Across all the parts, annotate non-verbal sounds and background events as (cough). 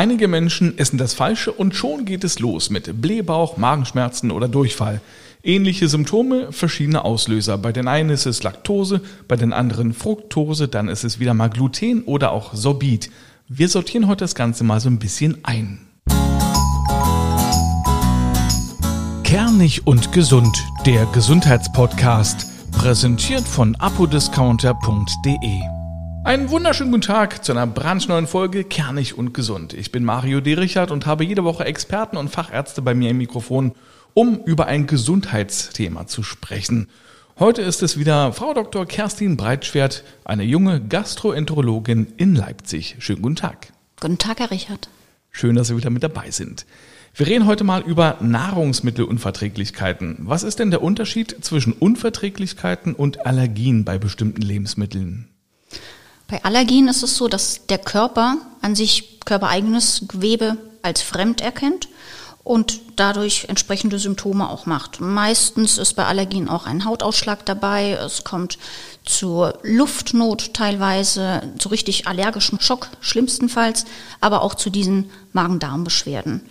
Einige Menschen essen das Falsche und schon geht es los mit Blähbauch, Magenschmerzen oder Durchfall. Ähnliche Symptome, verschiedene Auslöser. Bei den einen ist es Laktose, bei den anderen Fructose, dann ist es wieder mal Gluten oder auch Sorbit. Wir sortieren heute das Ganze mal so ein bisschen ein. Kernig und gesund, der Gesundheitspodcast, präsentiert von apodiscounter.de. Einen wunderschönen guten Tag zu einer brandneuen Folge Kernig und Gesund. Ich bin Mario Derichert und habe jede Woche Experten und Fachärzte bei mir im Mikrofon, um über ein Gesundheitsthema zu sprechen. Heute ist es wieder Frau Dr. Kerstin Breitschwert, eine junge Gastroenterologin in Leipzig. Schönen guten Tag. Guten Tag, Herr Richard. Schön, dass Sie wieder mit dabei sind. Wir reden heute mal über Nahrungsmittelunverträglichkeiten. Was ist denn der Unterschied zwischen Unverträglichkeiten und Allergien bei bestimmten Lebensmitteln? Bei Allergien ist es so, dass der Körper an sich körpereigenes Gewebe als fremd erkennt und dadurch entsprechende Symptome auch macht. Meistens ist bei Allergien auch ein Hautausschlag dabei. Es kommt zur Luftnot teilweise, zu richtig allergischen Schock schlimmstenfalls, aber auch zu diesen Magen-Darm-Beschwerden.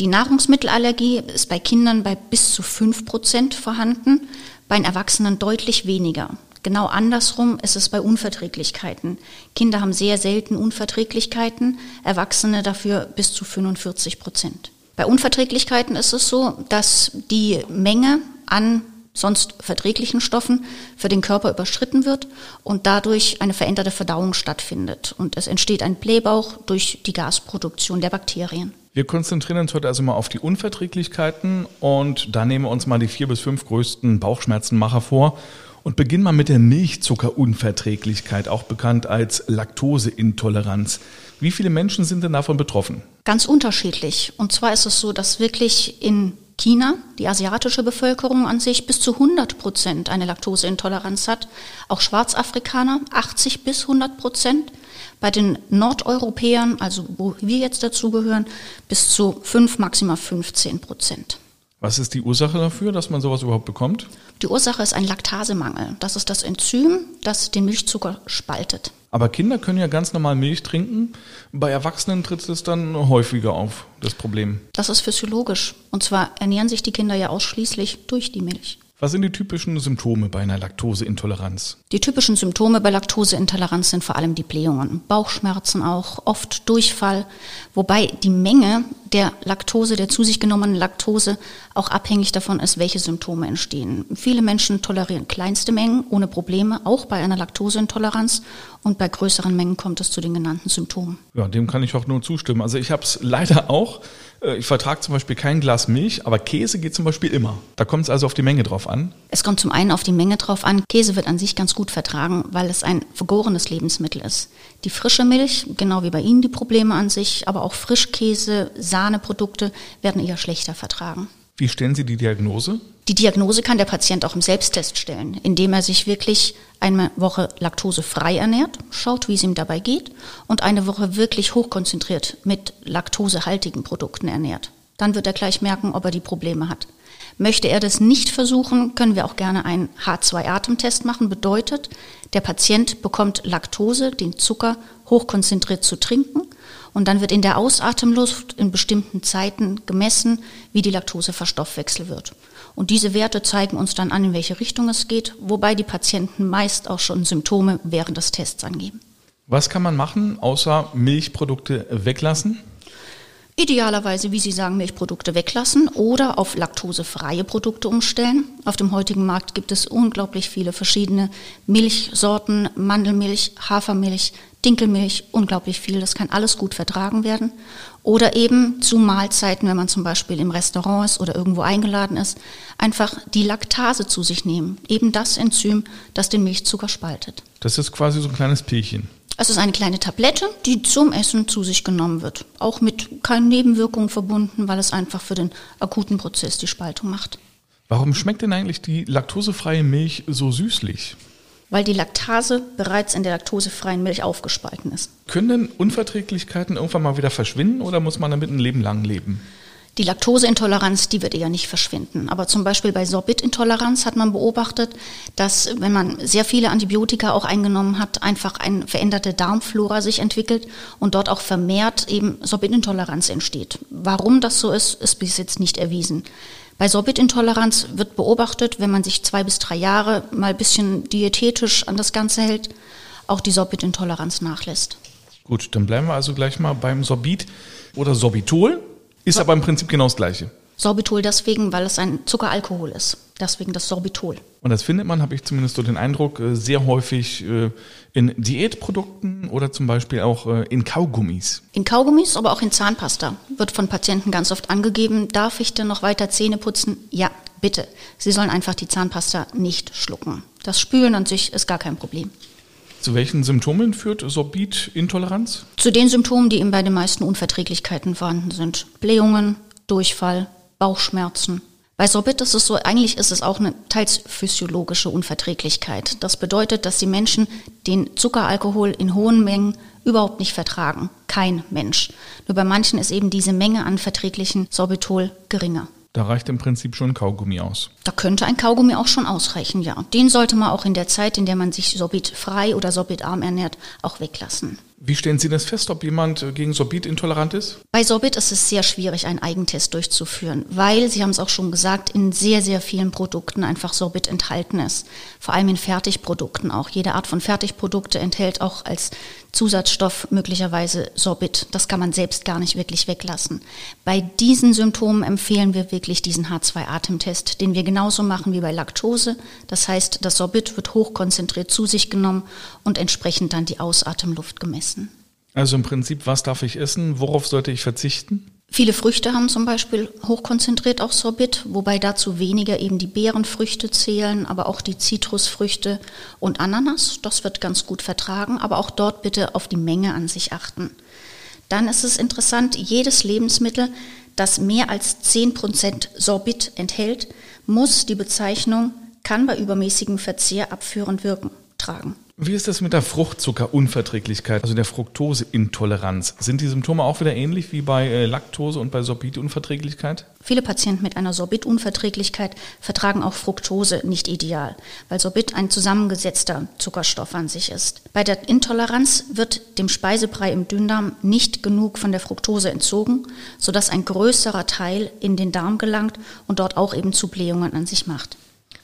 Die Nahrungsmittelallergie ist bei Kindern bei bis zu fünf Prozent vorhanden, bei den Erwachsenen deutlich weniger. Genau andersrum ist es bei Unverträglichkeiten. Kinder haben sehr selten Unverträglichkeiten, Erwachsene dafür bis zu 45 Prozent. Bei Unverträglichkeiten ist es so, dass die Menge an sonst verträglichen Stoffen für den Körper überschritten wird und dadurch eine veränderte Verdauung stattfindet. Und es entsteht ein Blähbauch durch die Gasproduktion der Bakterien. Wir konzentrieren uns heute also mal auf die Unverträglichkeiten und da nehmen wir uns mal die vier bis fünf größten Bauchschmerzenmacher vor und beginnen mal mit der Milchzuckerunverträglichkeit, auch bekannt als Laktoseintoleranz. Wie viele Menschen sind denn davon betroffen? Ganz unterschiedlich. Und zwar ist es so, dass wirklich in China, die asiatische Bevölkerung an sich, bis zu 100 Prozent eine Laktoseintoleranz hat. Auch Schwarzafrikaner 80 bis 100 Prozent. Bei den Nordeuropäern, also wo wir jetzt dazugehören, bis zu 5, maximal 15 Prozent. Was ist die Ursache dafür, dass man sowas überhaupt bekommt? Die Ursache ist ein Laktasemangel. Das ist das Enzym, das den Milchzucker spaltet. Aber Kinder können ja ganz normal Milch trinken. Bei Erwachsenen tritt es dann häufiger auf, das Problem. Das ist physiologisch. Und zwar ernähren sich die Kinder ja ausschließlich durch die Milch. Was sind die typischen Symptome bei einer Laktoseintoleranz? Die typischen Symptome bei Laktoseintoleranz sind vor allem die Blähungen, Bauchschmerzen auch, oft Durchfall, wobei die Menge der Laktose, der zu sich genommenen Laktose, auch abhängig davon ist, welche Symptome entstehen. Viele Menschen tolerieren kleinste Mengen ohne Probleme, auch bei einer Laktoseintoleranz und bei größeren Mengen kommt es zu den genannten Symptomen. Ja, dem kann ich auch nur zustimmen. Also ich habe es leider auch. Äh, ich vertrage zum Beispiel kein Glas Milch, aber Käse geht zum Beispiel immer. Da kommt es also auf die Menge drauf an. Es kommt zum einen auf die Menge drauf an. Käse wird an sich ganz gut vertragen, weil es ein vergorenes Lebensmittel ist. Die frische Milch, genau wie bei Ihnen die Probleme an sich, aber auch Frischkäse, Sahneprodukte werden eher schlechter vertragen. Wie stellen Sie die Diagnose? Die Diagnose kann der Patient auch im Selbsttest stellen, indem er sich wirklich eine Woche laktosefrei ernährt, schaut, wie es ihm dabei geht und eine Woche wirklich hochkonzentriert mit laktosehaltigen Produkten ernährt. Dann wird er gleich merken, ob er die Probleme hat. Möchte er das nicht versuchen, können wir auch gerne einen H2-Atemtest machen. Bedeutet, der Patient bekommt Laktose, den Zucker, hochkonzentriert zu trinken und dann wird in der Ausatemluft in bestimmten Zeiten gemessen, wie die Laktose verstoffwechselt wird. Und diese Werte zeigen uns dann an, in welche Richtung es geht, wobei die Patienten meist auch schon Symptome während des Tests angeben. Was kann man machen, außer Milchprodukte weglassen? Idealerweise, wie Sie sagen, Milchprodukte weglassen oder auf laktosefreie Produkte umstellen. Auf dem heutigen Markt gibt es unglaublich viele verschiedene Milchsorten, Mandelmilch, Hafermilch, Dinkelmilch, unglaublich viel. Das kann alles gut vertragen werden. Oder eben zu Mahlzeiten, wenn man zum Beispiel im Restaurant ist oder irgendwo eingeladen ist, einfach die Laktase zu sich nehmen. Eben das Enzym, das den Milchzucker spaltet. Das ist quasi so ein kleines Pillchen. Es ist eine kleine Tablette, die zum Essen zu sich genommen wird. Auch mit keinen Nebenwirkungen verbunden, weil es einfach für den akuten Prozess die Spaltung macht. Warum schmeckt denn eigentlich die laktosefreie Milch so süßlich? Weil die Laktase bereits in der laktosefreien Milch aufgespalten ist. Können Unverträglichkeiten irgendwann mal wieder verschwinden oder muss man damit ein Leben lang leben? Die Laktoseintoleranz, die wird eher nicht verschwinden. Aber zum Beispiel bei Sorbitintoleranz hat man beobachtet, dass wenn man sehr viele Antibiotika auch eingenommen hat, einfach eine veränderte Darmflora sich entwickelt und dort auch vermehrt eben Sorbitintoleranz entsteht. Warum das so ist, ist bis jetzt nicht erwiesen. Bei Sorbitintoleranz wird beobachtet, wenn man sich zwei bis drei Jahre mal ein bisschen diätetisch an das Ganze hält, auch die Sorbitintoleranz nachlässt. Gut, dann bleiben wir also gleich mal beim Sorbit oder Sorbitol. Ist aber im Prinzip genau das Gleiche. Sorbitol deswegen, weil es ein Zuckeralkohol ist. Deswegen das Sorbitol. Und das findet man, habe ich zumindest so den Eindruck, äh, sehr häufig äh, in Diätprodukten oder zum Beispiel auch äh, in Kaugummis. In Kaugummis, aber auch in Zahnpasta wird von Patienten ganz oft angegeben, darf ich denn noch weiter Zähne putzen? Ja, bitte. Sie sollen einfach die Zahnpasta nicht schlucken. Das Spülen an sich ist gar kein Problem. Zu welchen Symptomen führt Sorbitintoleranz? Zu den Symptomen, die eben bei den meisten Unverträglichkeiten vorhanden sind. Blähungen, Durchfall, Bauchschmerzen. Bei Sorbit ist es so, eigentlich ist es auch eine teils physiologische Unverträglichkeit. Das bedeutet, dass die Menschen den Zuckeralkohol in hohen Mengen überhaupt nicht vertragen. Kein Mensch. Nur bei manchen ist eben diese Menge an verträglichen Sorbitol geringer. Da reicht im Prinzip schon Kaugummi aus. Da könnte ein Kaugummi auch schon ausreichen, ja. Den sollte man auch in der Zeit, in der man sich sorbitfrei oder sorbitarm ernährt, auch weglassen. Wie stellen Sie das fest, ob jemand äh, gegen Sorbit intolerant ist? Bei Sorbit ist es sehr schwierig, einen Eigentest durchzuführen, weil, Sie haben es auch schon gesagt, in sehr, sehr vielen Produkten einfach Sorbit enthalten ist. Vor allem in Fertigprodukten auch. Jede Art von Fertigprodukte enthält auch als Zusatzstoff möglicherweise Sorbit. Das kann man selbst gar nicht wirklich weglassen. Bei diesen Symptomen empfehlen wir wirklich diesen H2-Atemtest, den wir genauso machen wie bei Laktose. Das heißt, das Sorbit wird hochkonzentriert zu sich genommen und entsprechend dann die Ausatemluft gemessen essen. Also im Prinzip, was darf ich essen? Worauf sollte ich verzichten? Viele Früchte haben zum Beispiel hochkonzentriert auch Sorbit, wobei dazu weniger eben die Beerenfrüchte zählen, aber auch die Zitrusfrüchte und Ananas. Das wird ganz gut vertragen, aber auch dort bitte auf die Menge an sich achten. Dann ist es interessant, jedes Lebensmittel, das mehr als 10% Sorbit enthält, muss die Bezeichnung kann bei übermäßigem Verzehr abführend wirken tragen. Wie ist das mit der Fruchtzuckerunverträglichkeit, also der Fructoseintoleranz? Sind die Symptome auch wieder ähnlich wie bei äh, Laktose und bei Sorbitunverträglichkeit? Viele Patienten mit einer Sorbitunverträglichkeit vertragen auch Fructose nicht ideal, weil Sorbit ein zusammengesetzter Zuckerstoff an sich ist. Bei der Intoleranz wird dem Speisebrei im Dünndarm nicht genug von der Fructose entzogen, sodass ein größerer Teil in den Darm gelangt und dort auch eben zu Blähungen an sich macht.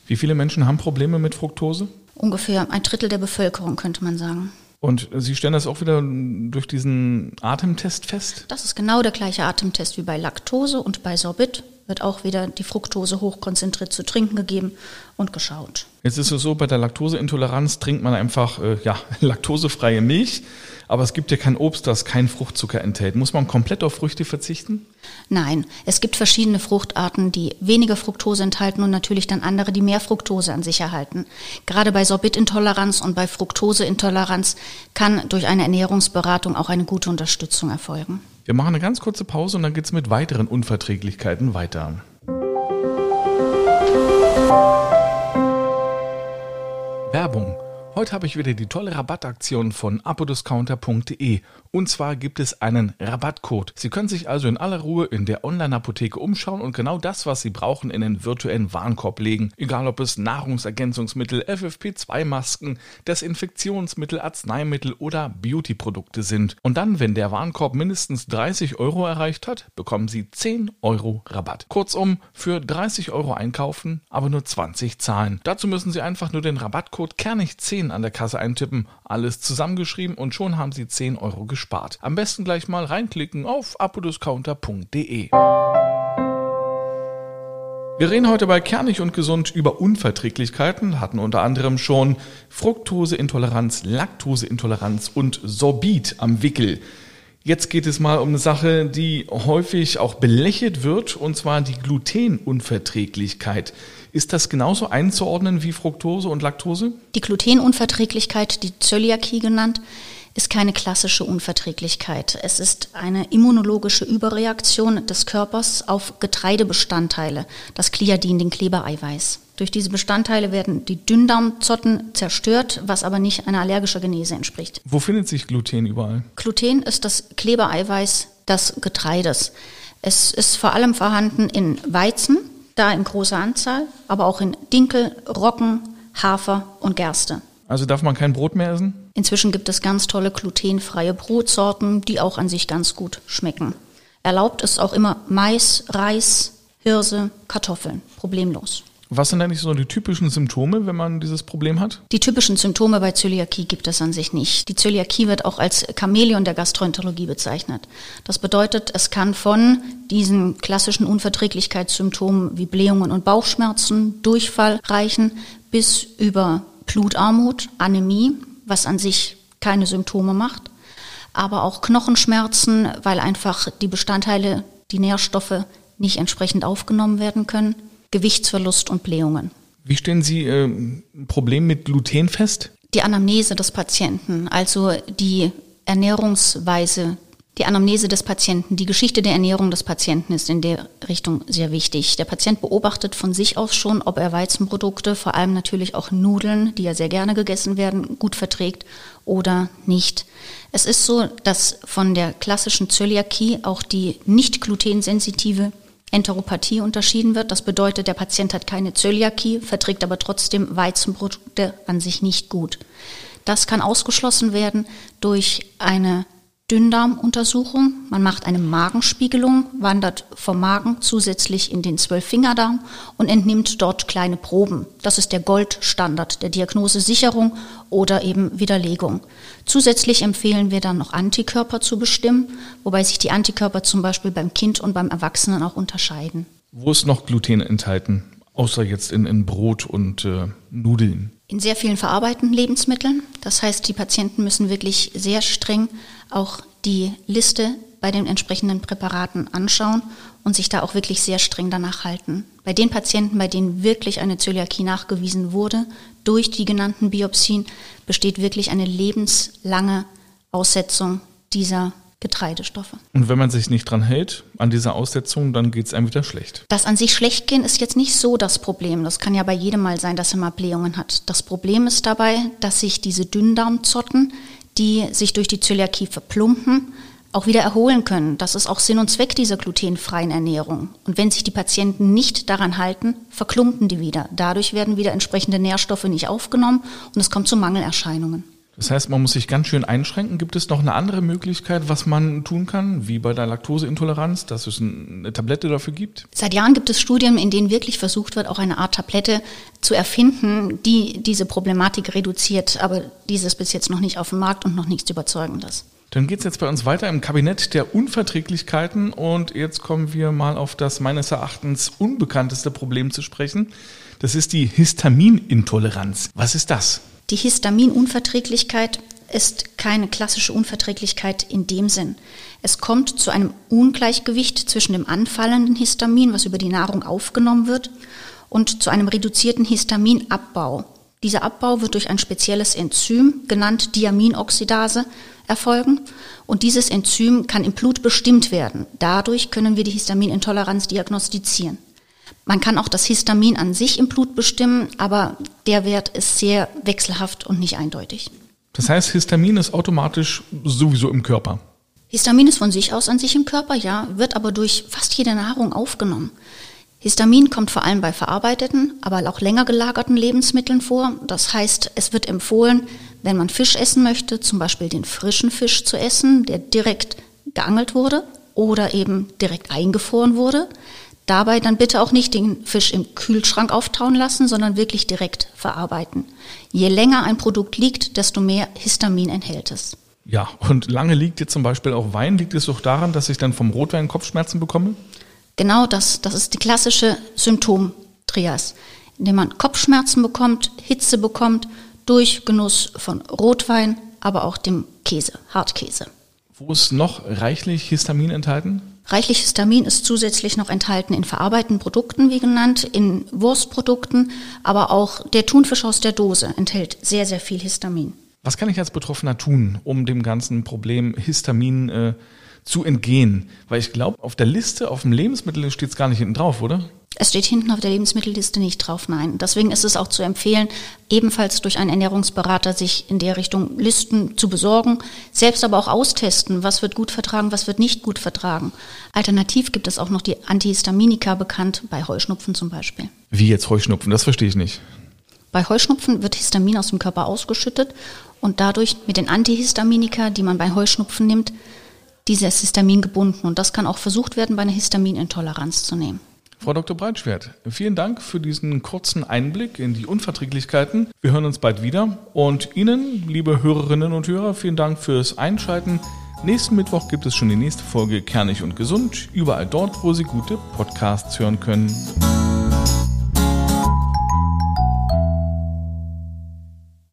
Wie viele Menschen haben Probleme mit Fructose? Ungefähr ein Drittel der Bevölkerung, könnte man sagen. Und Sie stellen das auch wieder durch diesen Atemtest fest? Das ist genau der gleiche Atemtest wie bei Laktose und bei Sorbit wird auch wieder die Fructose hochkonzentriert zu trinken gegeben und geschaut. Jetzt ist es so, bei der Laktoseintoleranz trinkt man einfach äh, ja, (laughs) laktosefreie Milch. Aber es gibt ja kein Obst, das keinen Fruchtzucker enthält. Muss man komplett auf Früchte verzichten? Nein, es gibt verschiedene Fruchtarten, die weniger Fructose enthalten und natürlich dann andere, die mehr Fructose an sich erhalten. Gerade bei Sorbitintoleranz und bei Fructoseintoleranz kann durch eine Ernährungsberatung auch eine gute Unterstützung erfolgen. Wir machen eine ganz kurze Pause und dann geht es mit weiteren Unverträglichkeiten weiter. Werbung Heute habe ich wieder die tolle Rabattaktion von apodiscounter.de. Und zwar gibt es einen Rabattcode. Sie können sich also in aller Ruhe in der Online-Apotheke umschauen und genau das, was Sie brauchen, in den virtuellen Warenkorb legen. Egal ob es Nahrungsergänzungsmittel, FFP2-Masken, Desinfektionsmittel, Arzneimittel oder Beauty-Produkte sind. Und dann, wenn der Warenkorb mindestens 30 Euro erreicht hat, bekommen Sie 10 Euro Rabatt. Kurzum, für 30 Euro einkaufen, aber nur 20 zahlen. Dazu müssen Sie einfach nur den Rabattcode Kernig10 Kennzeichen an der Kasse eintippen, alles zusammengeschrieben und schon haben Sie 10 Euro gespart. Am besten gleich mal reinklicken auf apodiscounter.de. Wir reden heute bei Kernig und Gesund über Unverträglichkeiten, hatten unter anderem schon Fructoseintoleranz, Laktoseintoleranz und Sorbit am Wickel. Jetzt geht es mal um eine Sache, die häufig auch belächelt wird, und zwar die Glutenunverträglichkeit. Ist das genauso einzuordnen wie Fructose und Laktose? Die Glutenunverträglichkeit, die Zöliakie genannt, ist keine klassische Unverträglichkeit. Es ist eine immunologische Überreaktion des Körpers auf Getreidebestandteile, das Kliadin, den Klebereiweiß. Durch diese Bestandteile werden die Dünndarmzotten zerstört, was aber nicht einer allergischen Genese entspricht. Wo findet sich Gluten überall? Gluten ist das Klebereiweiß des Getreides. Es ist vor allem vorhanden in Weizen, da in großer Anzahl, aber auch in Dinkel, Roggen, Hafer und Gerste. Also darf man kein Brot mehr essen? Inzwischen gibt es ganz tolle glutenfreie Brotsorten, die auch an sich ganz gut schmecken. Erlaubt ist auch immer Mais, Reis, Hirse, Kartoffeln. Problemlos. Was sind eigentlich so die typischen Symptome, wenn man dieses Problem hat? Die typischen Symptome bei Zöliakie gibt es an sich nicht. Die Zöliakie wird auch als Chamäleon der Gastroenterologie bezeichnet. Das bedeutet, es kann von diesen klassischen Unverträglichkeitssymptomen wie Blähungen und Bauchschmerzen, Durchfall reichen, bis über Blutarmut, Anämie, was an sich keine Symptome macht, aber auch Knochenschmerzen, weil einfach die Bestandteile, die Nährstoffe nicht entsprechend aufgenommen werden können Gewichtsverlust und Blähungen. Wie stellen Sie äh, ein Problem mit Gluten fest? Die Anamnese des Patienten, also die Ernährungsweise, die Anamnese des Patienten, die Geschichte der Ernährung des Patienten ist in der Richtung sehr wichtig. Der Patient beobachtet von sich aus schon, ob er Weizenprodukte, vor allem natürlich auch Nudeln, die ja sehr gerne gegessen werden, gut verträgt oder nicht. Es ist so, dass von der klassischen Zöliakie auch die nicht glutensensitive Enteropathie unterschieden wird. Das bedeutet, der Patient hat keine Zöliakie, verträgt aber trotzdem Weizenprodukte an sich nicht gut. Das kann ausgeschlossen werden durch eine Dünndarmuntersuchung. Man macht eine Magenspiegelung, wandert vom Magen zusätzlich in den Zwölffingerdarm und entnimmt dort kleine Proben. Das ist der Goldstandard der Diagnosesicherung oder eben Widerlegung. Zusätzlich empfehlen wir dann noch Antikörper zu bestimmen, wobei sich die Antikörper zum Beispiel beim Kind und beim Erwachsenen auch unterscheiden. Wo ist noch Gluten enthalten, außer jetzt in, in Brot und äh, Nudeln? In sehr vielen verarbeiteten Lebensmitteln. Das heißt, die Patienten müssen wirklich sehr streng auch die Liste bei den entsprechenden Präparaten anschauen und sich da auch wirklich sehr streng danach halten. Bei den Patienten, bei denen wirklich eine Zöliakie nachgewiesen wurde, durch die genannten Biopsien, besteht wirklich eine lebenslange Aussetzung dieser Getreidestoffe. Und wenn man sich nicht dran hält an dieser Aussetzung, dann geht es einem wieder schlecht. Das an sich schlecht gehen ist jetzt nicht so das Problem. Das kann ja bei jedem mal sein, dass er mal Blähungen hat. Das Problem ist dabei, dass sich diese Dünndarmzotten, die sich durch die Zöliakie verplumpen, auch wieder erholen können. Das ist auch Sinn und Zweck dieser glutenfreien Ernährung. Und wenn sich die Patienten nicht daran halten, verklumpen die wieder. Dadurch werden wieder entsprechende Nährstoffe nicht aufgenommen und es kommt zu Mangelerscheinungen. Das heißt, man muss sich ganz schön einschränken. Gibt es noch eine andere Möglichkeit, was man tun kann, wie bei der Laktoseintoleranz, dass es eine Tablette dafür gibt? Seit Jahren gibt es Studien, in denen wirklich versucht wird, auch eine Art Tablette zu erfinden, die diese Problematik reduziert. Aber dieses bis jetzt noch nicht auf dem Markt und noch nichts Überzeugendes. Dann geht es jetzt bei uns weiter im Kabinett der Unverträglichkeiten und jetzt kommen wir mal auf das meines Erachtens unbekannteste Problem zu sprechen. Das ist die Histaminintoleranz. Was ist das? Die Histaminunverträglichkeit ist keine klassische Unverträglichkeit in dem Sinn. Es kommt zu einem Ungleichgewicht zwischen dem anfallenden Histamin, was über die Nahrung aufgenommen wird, und zu einem reduzierten Histaminabbau. Dieser Abbau wird durch ein spezielles Enzym, genannt Diaminoxidase, erfolgen. Und dieses Enzym kann im Blut bestimmt werden. Dadurch können wir die Histaminintoleranz diagnostizieren. Man kann auch das Histamin an sich im Blut bestimmen, aber der Wert ist sehr wechselhaft und nicht eindeutig. Das heißt, Histamin ist automatisch sowieso im Körper. Histamin ist von sich aus an sich im Körper, ja, wird aber durch fast jede Nahrung aufgenommen. Histamin kommt vor allem bei verarbeiteten, aber auch länger gelagerten Lebensmitteln vor. Das heißt, es wird empfohlen, wenn man Fisch essen möchte, zum Beispiel den frischen Fisch zu essen, der direkt geangelt wurde oder eben direkt eingefroren wurde. Dabei dann bitte auch nicht den Fisch im Kühlschrank auftauen lassen, sondern wirklich direkt verarbeiten. Je länger ein Produkt liegt, desto mehr Histamin enthält es. Ja, und lange liegt jetzt zum Beispiel auch Wein. Liegt es doch daran, dass ich dann vom Rotwein Kopfschmerzen bekomme? Genau das. Das ist die klassische Symptomtrias, indem man Kopfschmerzen bekommt, Hitze bekommt durch Genuss von Rotwein, aber auch dem Käse, Hartkäse. Wo ist noch reichlich Histamin enthalten? Reichlich Histamin ist zusätzlich noch enthalten in verarbeiteten Produkten, wie genannt, in Wurstprodukten, aber auch der Thunfisch aus der Dose enthält sehr, sehr viel Histamin. Was kann ich als Betroffener tun, um dem ganzen Problem Histamin äh, zu entgehen? Weil ich glaube, auf der Liste, auf dem Lebensmittel steht es gar nicht hinten drauf, oder? Es steht hinten auf der Lebensmittelliste nicht drauf, nein. Deswegen ist es auch zu empfehlen, ebenfalls durch einen Ernährungsberater sich in der Richtung Listen zu besorgen, selbst aber auch austesten, was wird gut vertragen, was wird nicht gut vertragen. Alternativ gibt es auch noch die Antihistaminika bekannt, bei Heuschnupfen zum Beispiel. Wie jetzt Heuschnupfen? Das verstehe ich nicht. Bei Heuschnupfen wird Histamin aus dem Körper ausgeschüttet und dadurch mit den Antihistaminika, die man bei Heuschnupfen nimmt, dieses Histamin gebunden. Und das kann auch versucht werden, bei einer Histaminintoleranz zu nehmen. Frau Dr. Breitschwert, vielen Dank für diesen kurzen Einblick in die Unverträglichkeiten. Wir hören uns bald wieder. Und Ihnen, liebe Hörerinnen und Hörer, vielen Dank fürs Einschalten. Nächsten Mittwoch gibt es schon die nächste Folge Kernig und Gesund, überall dort, wo Sie gute Podcasts hören können.